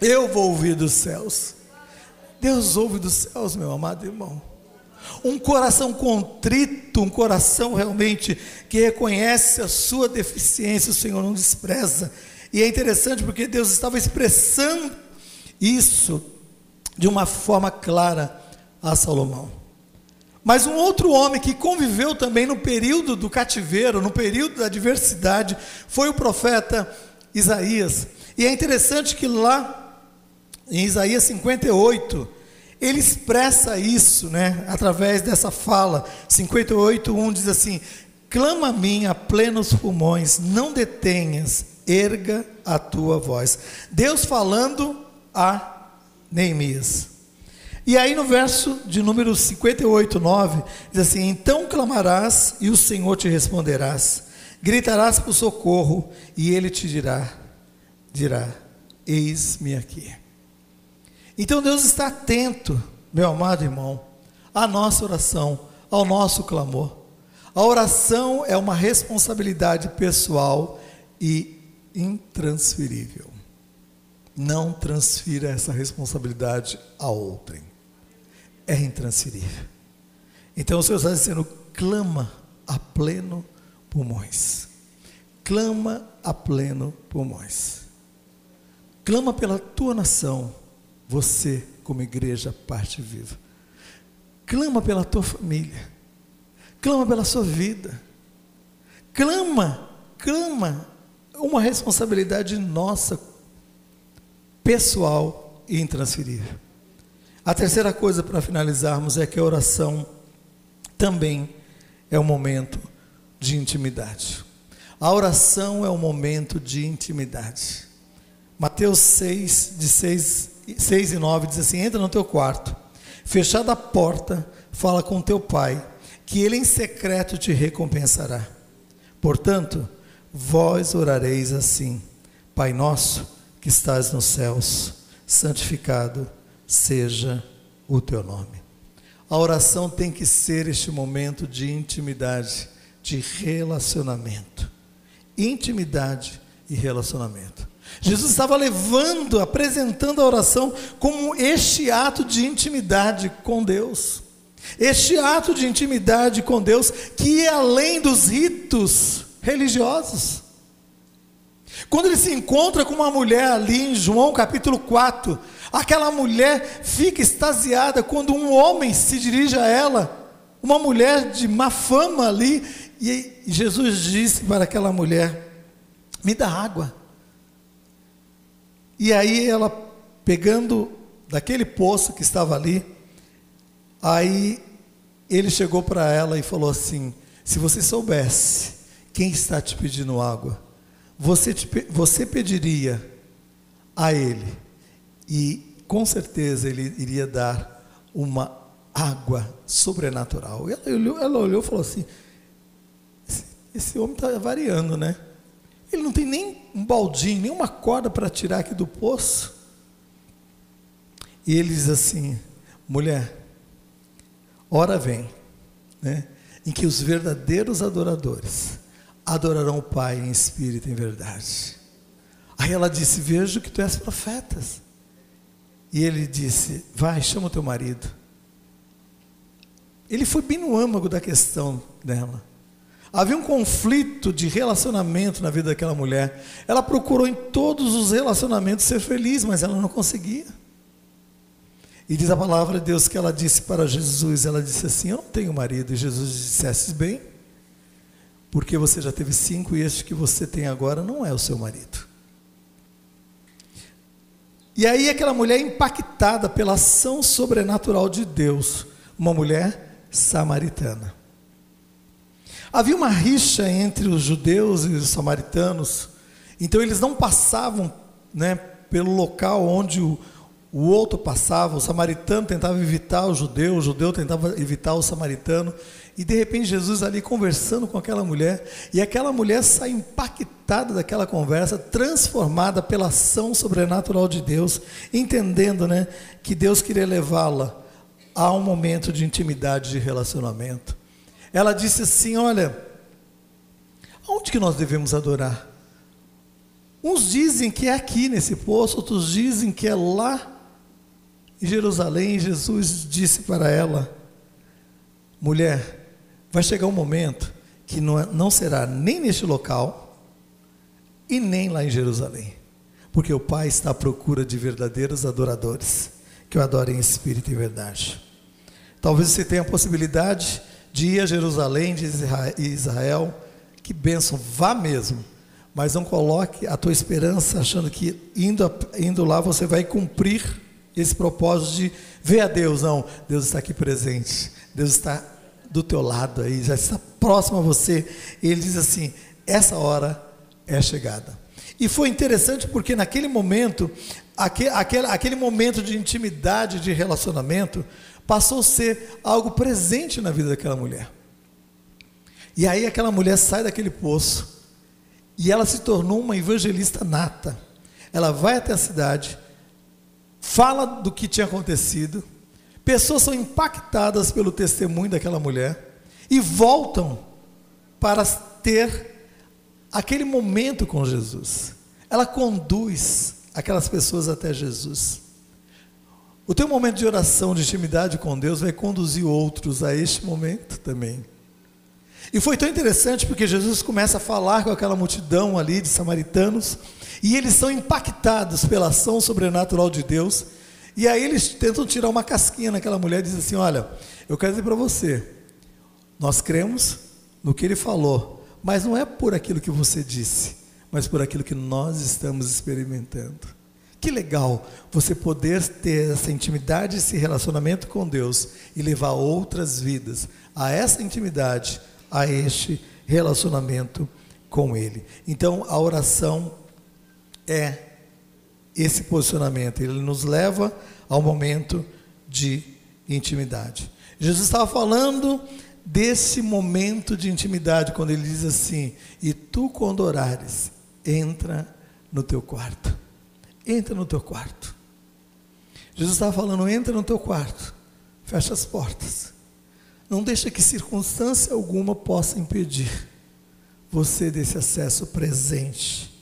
Speaker 2: Eu vou ouvir dos céus. Deus ouve dos céus, meu amado irmão. Um coração contrito, um coração realmente que reconhece a sua deficiência, o Senhor não despreza. E é interessante porque Deus estava expressando isso de uma forma clara a Salomão. Mas um outro homem que conviveu também no período do cativeiro, no período da adversidade, foi o profeta Isaías. E é interessante que lá em Isaías 58, ele expressa isso, né, através dessa fala. 58:1 diz assim: Clama a mim a plenos pulmões, não detenhas, erga a tua voz. Deus falando a Neemias. E aí no verso de número 58, 9, diz assim: Então clamarás e o Senhor te responderás, gritarás por socorro e ele te dirá, dirá: Eis-me aqui. Então Deus está atento, meu amado irmão, à nossa oração, ao nosso clamor. A oração é uma responsabilidade pessoal e intransferível não transfira essa responsabilidade a outrem. É intransferível. Então o Senhor está dizendo: clama a pleno pulmões. Clama a pleno pulmões. Clama pela tua nação, você, como igreja, parte viva. Clama pela tua família. Clama pela sua vida. Clama, clama. Uma responsabilidade nossa, pessoal e intransferível. A terceira coisa para finalizarmos é que a oração também é um momento de intimidade. A oração é um momento de intimidade. Mateus 6, de 6, 6 e 9 diz assim: entra no teu quarto, fechada a porta, fala com teu pai, que ele em secreto te recompensará. Portanto, vós orareis assim: Pai nosso que estás nos céus, santificado seja o teu nome. A oração tem que ser este momento de intimidade, de relacionamento. Intimidade e relacionamento. Jesus estava levando, apresentando a oração como este ato de intimidade com Deus. Este ato de intimidade com Deus que é além dos ritos religiosos. Quando ele se encontra com uma mulher ali em João capítulo 4, aquela mulher fica extasiada quando um homem se dirige a ela, uma mulher de má fama ali, e Jesus disse para aquela mulher: Me dá água. E aí ela, pegando daquele poço que estava ali, aí ele chegou para ela e falou assim: Se você soubesse quem está te pedindo água, você, te, você pediria a ele, e com certeza ele iria dar uma água sobrenatural. Ela olhou, ela olhou e falou assim: esse, esse homem está variando, né? Ele não tem nem um baldinho, nem uma corda para tirar aqui do poço. E ele diz assim: mulher, hora vem, né, em que os verdadeiros adoradores adorarão o Pai em espírito e em verdade. Aí ela disse: Vejo que tu és profetas. E ele disse: Vai, chama o teu marido. Ele foi bem no âmago da questão dela. Havia um conflito de relacionamento na vida daquela mulher. Ela procurou em todos os relacionamentos ser feliz, mas ela não conseguia. E diz a palavra de Deus que ela disse para Jesus, ela disse assim, eu não tenho marido. E Jesus disse, bem, porque você já teve cinco e este que você tem agora não é o seu marido. E aí aquela mulher impactada pela ação sobrenatural de Deus, uma mulher samaritana. Havia uma rixa entre os judeus e os samaritanos, então eles não passavam né, pelo local onde o, o outro passava, o samaritano tentava evitar o judeu, o judeu tentava evitar o samaritano, e de repente Jesus ali conversando com aquela mulher, e aquela mulher sai impactada daquela conversa, transformada pela ação sobrenatural de Deus, entendendo né, que Deus queria levá-la a um momento de intimidade, de relacionamento. Ela disse assim: Olha, aonde que nós devemos adorar? Uns dizem que é aqui nesse poço, outros dizem que é lá em Jerusalém. Jesus disse para ela: Mulher, vai chegar um momento que não, é, não será nem neste local e nem lá em Jerusalém, porque o Pai está à procura de verdadeiros adoradores que o adorem em espírito e verdade. Talvez você tenha a possibilidade de ir a Jerusalém, de Israel, que bênção, vá mesmo. Mas não coloque a tua esperança achando que indo, indo lá você vai cumprir esse propósito de ver a Deus. Não, Deus está aqui presente. Deus está do teu lado aí, já está próximo a você. E ele diz assim: essa hora é chegada. E foi interessante porque naquele momento, aquele, aquele, aquele momento de intimidade, de relacionamento, passou a ser algo presente na vida daquela mulher. E aí aquela mulher sai daquele poço e ela se tornou uma evangelista nata. Ela vai até a cidade, fala do que tinha acontecido, pessoas são impactadas pelo testemunho daquela mulher e voltam para ter aquele momento com Jesus. Ela conduz aquelas pessoas até Jesus. O teu momento de oração, de intimidade com Deus, vai conduzir outros a este momento também. E foi tão interessante porque Jesus começa a falar com aquela multidão ali de samaritanos, e eles são impactados pela ação sobrenatural de Deus, e aí eles tentam tirar uma casquinha naquela mulher e dizem assim: Olha, eu quero dizer para você, nós cremos no que ele falou, mas não é por aquilo que você disse, mas por aquilo que nós estamos experimentando. Que legal você poder ter essa intimidade, esse relacionamento com Deus e levar outras vidas a essa intimidade, a este relacionamento com Ele. Então a oração é esse posicionamento, ele nos leva ao momento de intimidade. Jesus estava falando desse momento de intimidade, quando ele diz assim: E tu, quando orares, entra no teu quarto. Entra no teu quarto. Jesus estava falando: entra no teu quarto, fecha as portas. Não deixa que circunstância alguma possa impedir você desse acesso presente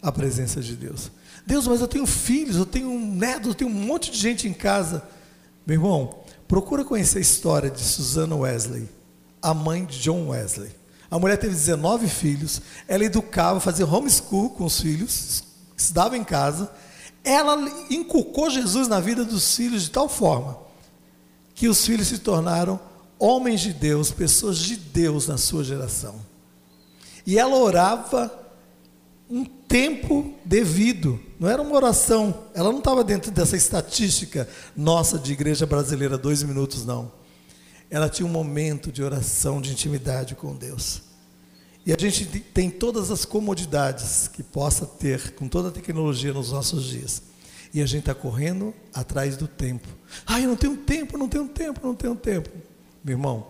Speaker 2: à presença de Deus. Deus, mas eu tenho filhos, eu tenho netos, eu tenho um monte de gente em casa. Meu irmão, procura conhecer a história de Susana Wesley, a mãe de John Wesley. A mulher teve 19 filhos, ela educava, fazia homeschool com os filhos, estudava em casa. Ela inculcou Jesus na vida dos filhos de tal forma que os filhos se tornaram homens de Deus, pessoas de Deus na sua geração. E ela orava um tempo devido, não era uma oração, ela não estava dentro dessa estatística nossa de igreja brasileira, dois minutos, não. Ela tinha um momento de oração, de intimidade com Deus. E a gente tem todas as comodidades que possa ter com toda a tecnologia nos nossos dias. E a gente está correndo atrás do tempo. Ah, eu não tenho tempo, não tenho tempo, não tenho tempo. Meu irmão,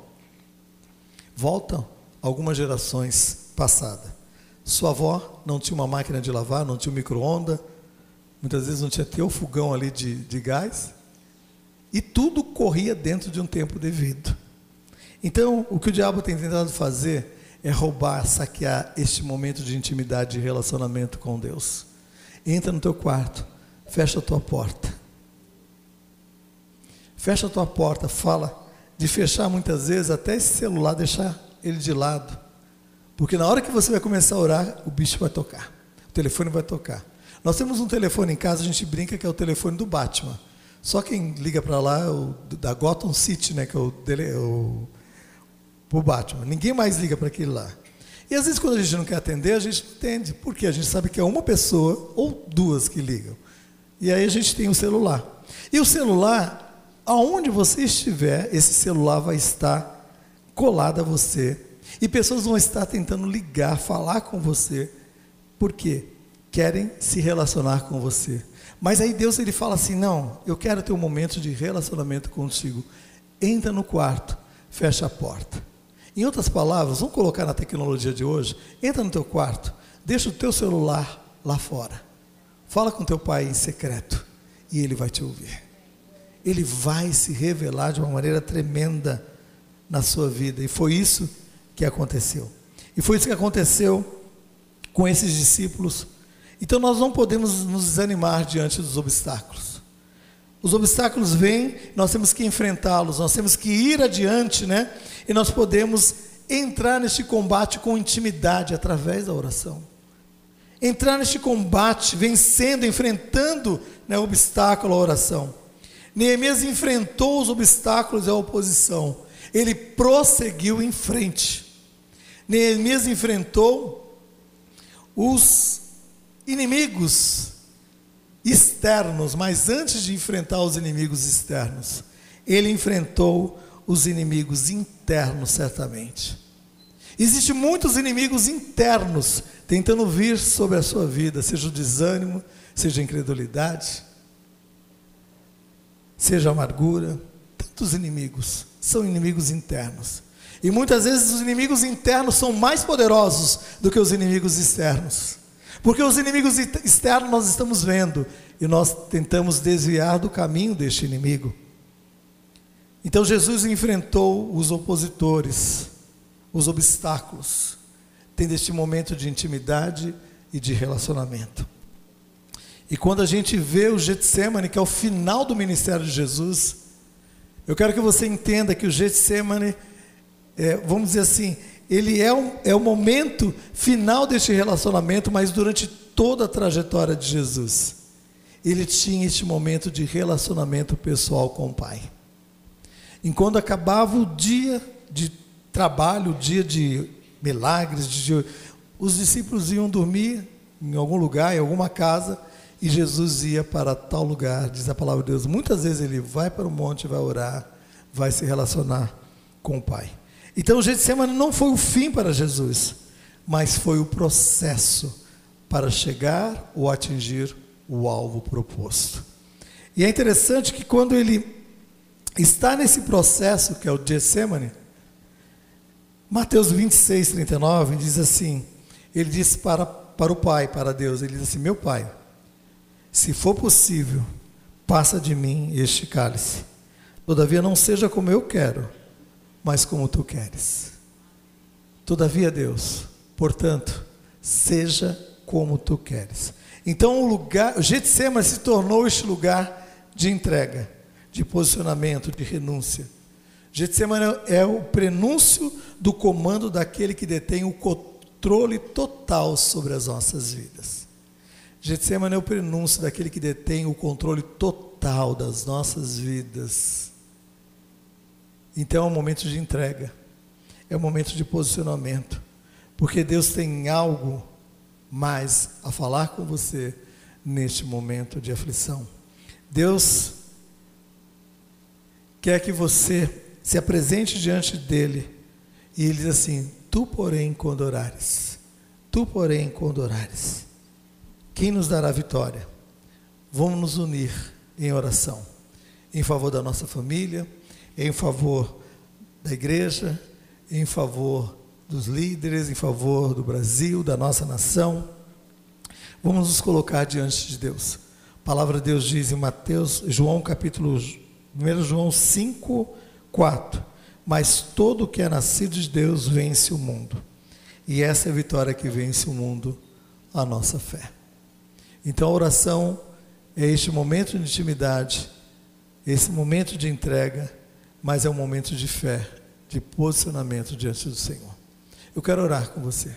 Speaker 2: volta algumas gerações passadas. Sua avó não tinha uma máquina de lavar, não tinha um micro-ondas, muitas vezes não tinha até o fogão ali de, de gás, e tudo corria dentro de um tempo devido. Então, o que o diabo tem tentado fazer é roubar, saquear este momento de intimidade e relacionamento com Deus. Entra no teu quarto, fecha a tua porta. Fecha a tua porta, fala de fechar muitas vezes até esse celular, deixar ele de lado. Porque na hora que você vai começar a orar, o bicho vai tocar. O telefone vai tocar. Nós temos um telefone em casa, a gente brinca que é o telefone do Batman. Só quem liga para lá é o da Gotham City, né, que é o, dele, o, o Batman. Ninguém mais liga para aquele lá. E às vezes quando a gente não quer atender, a gente entende, porque a gente sabe que é uma pessoa ou duas que ligam. E aí a gente tem o celular. E o celular aonde você estiver, esse celular vai estar colado a você. E pessoas vão estar tentando ligar, falar com você. Por quê? Querem se relacionar com você. Mas aí Deus ele fala assim: "Não, eu quero ter um momento de relacionamento contigo. Entra no quarto, fecha a porta." Em outras palavras, vamos colocar na tecnologia de hoje, entra no teu quarto, deixa o teu celular lá fora. Fala com teu pai em secreto e ele vai te ouvir ele vai se revelar de uma maneira tremenda na sua vida. E foi isso que aconteceu. E foi isso que aconteceu com esses discípulos. Então nós não podemos nos desanimar diante dos obstáculos. Os obstáculos vêm, nós temos que enfrentá-los, nós temos que ir adiante, né? E nós podemos entrar neste combate com intimidade através da oração. Entrar neste combate vencendo, enfrentando né, o obstáculo, a oração. Neemias enfrentou os obstáculos e a oposição. Ele prosseguiu em frente. Neemias enfrentou os inimigos externos, mas antes de enfrentar os inimigos externos, ele enfrentou os inimigos internos, certamente. Existem muitos inimigos internos tentando vir sobre a sua vida, seja o desânimo, seja a incredulidade, seja amargura, tantos inimigos, são inimigos internos. E muitas vezes os inimigos internos são mais poderosos do que os inimigos externos. Porque os inimigos externos nós estamos vendo e nós tentamos desviar do caminho deste inimigo. Então Jesus enfrentou os opositores, os obstáculos, tendo este momento de intimidade e de relacionamento. E quando a gente vê o Getsemane, que é o final do ministério de Jesus, eu quero que você entenda que o Getsemane, é, vamos dizer assim, ele é, um, é o momento final deste relacionamento, mas durante toda a trajetória de Jesus, ele tinha este momento de relacionamento pessoal com o Pai. Enquanto acabava o dia de trabalho, o dia de milagres, de, os discípulos iam dormir em algum lugar, em alguma casa, e Jesus ia para tal lugar, diz a palavra de Deus. Muitas vezes ele vai para o monte, vai orar, vai se relacionar com o Pai. Então o Getsemane não foi o fim para Jesus, mas foi o processo para chegar ou atingir o alvo proposto. E é interessante que quando ele está nesse processo, que é o Getsemane, Mateus 26, 39 diz assim: ele disse para, para o Pai, para Deus, ele diz assim: Meu Pai, se for possível, passa de mim este cálice. Todavia não seja como eu quero, mas como tu queres. Todavia, Deus, portanto, seja como tu queres. Então o lugar, o Getsemane se tornou este lugar de entrega, de posicionamento, de renúncia. Getsemane é o prenúncio do comando daquele que detém o controle total sobre as nossas vidas. Getsemane é o prenúncio daquele que detém o controle total das nossas vidas. Então é um momento de entrega, é um momento de posicionamento, porque Deus tem algo mais a falar com você neste momento de aflição. Deus quer que você se apresente diante dele e ele diz assim: Tu, porém, quando orares, tu, porém, quando orares, quem nos dará vitória? Vamos nos unir em oração, em favor da nossa família, em favor da igreja, em favor dos líderes, em favor do Brasil, da nossa nação. Vamos nos colocar diante de Deus. A palavra de Deus diz em Mateus, João capítulo 1 João 5, 4. Mas todo que é nascido de Deus vence o mundo. E essa é a vitória que vence o mundo, a nossa fé. Então a oração é este momento de intimidade, esse momento de entrega, mas é um momento de fé, de posicionamento diante do Senhor. Eu quero orar com você.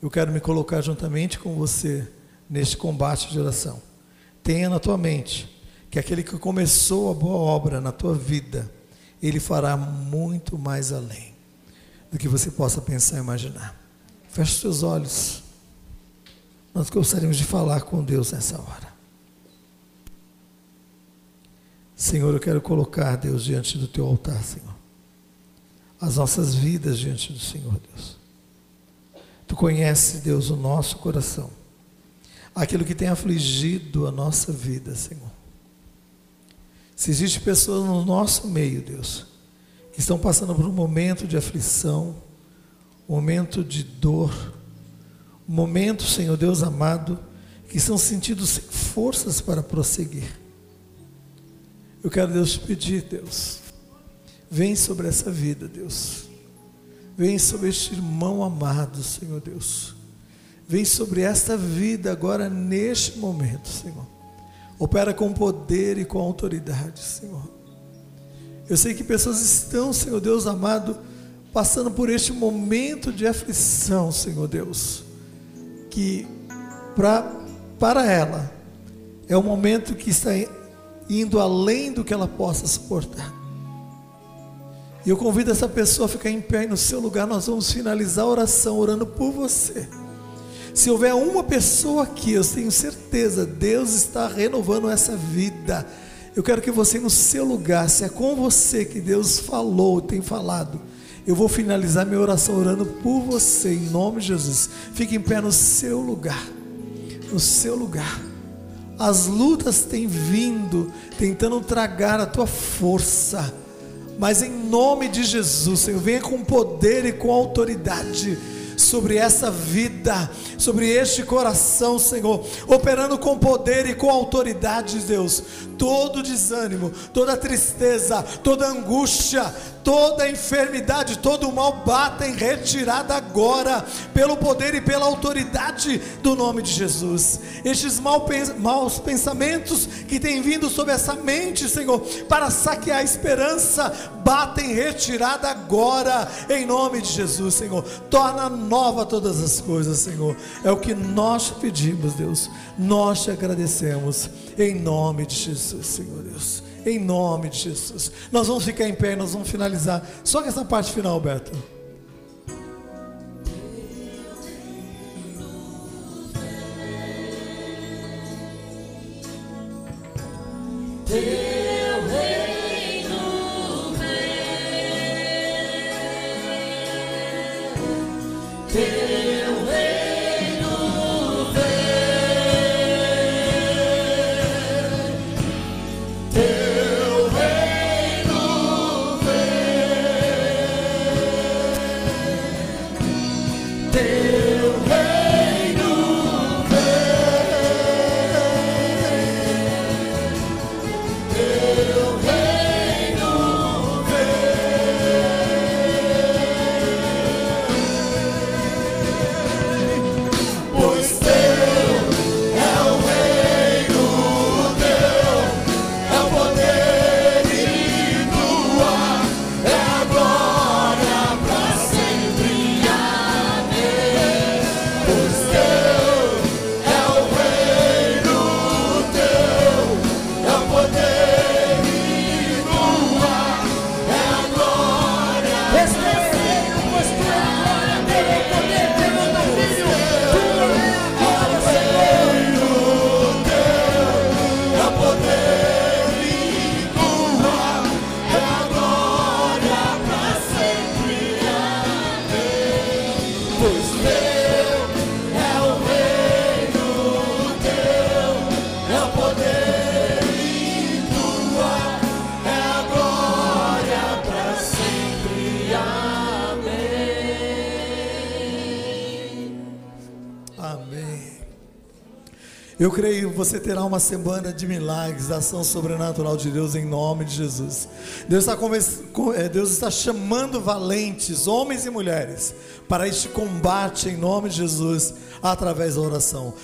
Speaker 2: Eu quero me colocar juntamente com você neste combate de oração. Tenha na tua mente que aquele que começou a boa obra na tua vida, ele fará muito mais além do que você possa pensar e imaginar. Feche os seus olhos. Nós gostaríamos de falar com Deus nessa hora. Senhor, eu quero colocar, Deus, diante do teu altar, Senhor. As nossas vidas diante do Senhor, Deus. Tu conheces, Deus, o nosso coração. Aquilo que tem afligido a nossa vida, Senhor. Se existe pessoas no nosso meio, Deus, que estão passando por um momento de aflição, um momento de dor, um momento, Senhor Deus amado, que estão sentindo sem forças para prosseguir. Eu quero, Deus, te pedir, Deus, vem sobre essa vida, Deus. Vem sobre este irmão amado, Senhor Deus. Vem sobre esta vida agora, neste momento, Senhor. Opera com poder e com autoridade, Senhor. Eu sei que pessoas estão, Senhor Deus amado, passando por este momento de aflição, Senhor Deus. Que pra, para ela é um momento que está indo além do que ela possa suportar. E eu convido essa pessoa a ficar em pé no seu lugar. Nós vamos finalizar a oração orando por você. Se houver uma pessoa aqui, eu tenho certeza, Deus está renovando essa vida. Eu quero que você no seu lugar, se é com você que Deus falou, tem falado, eu vou finalizar minha oração orando por você, em nome de Jesus. Fique em pé no seu lugar. No seu lugar. As lutas têm vindo, tentando tragar a tua força. Mas em nome de Jesus, Senhor, venha com poder e com autoridade sobre essa vida, sobre este coração, Senhor, operando com poder e com autoridade, Deus. Todo desânimo, toda tristeza, toda angústia, toda enfermidade, todo mal bata em retirada agora, pelo poder e pela autoridade do nome de Jesus. Estes maus pensamentos que têm vindo sobre essa mente, Senhor, para saquear a esperança, batem em retirada agora, em nome de Jesus, Senhor. Torna nova todas as coisas, Senhor. É o que nós te pedimos, Deus. Nós te agradecemos, em nome de Jesus, Senhor Deus em nome de Jesus. Nós vamos ficar em pé, nós vamos finalizar. Só com essa parte final, Beto.
Speaker 1: Teu
Speaker 2: Eu creio que você terá uma semana de milagres, ação sobrenatural de Deus em nome de Jesus. Deus está, eh, Deus está chamando valentes, homens e mulheres, para este combate em nome de Jesus, através da oração.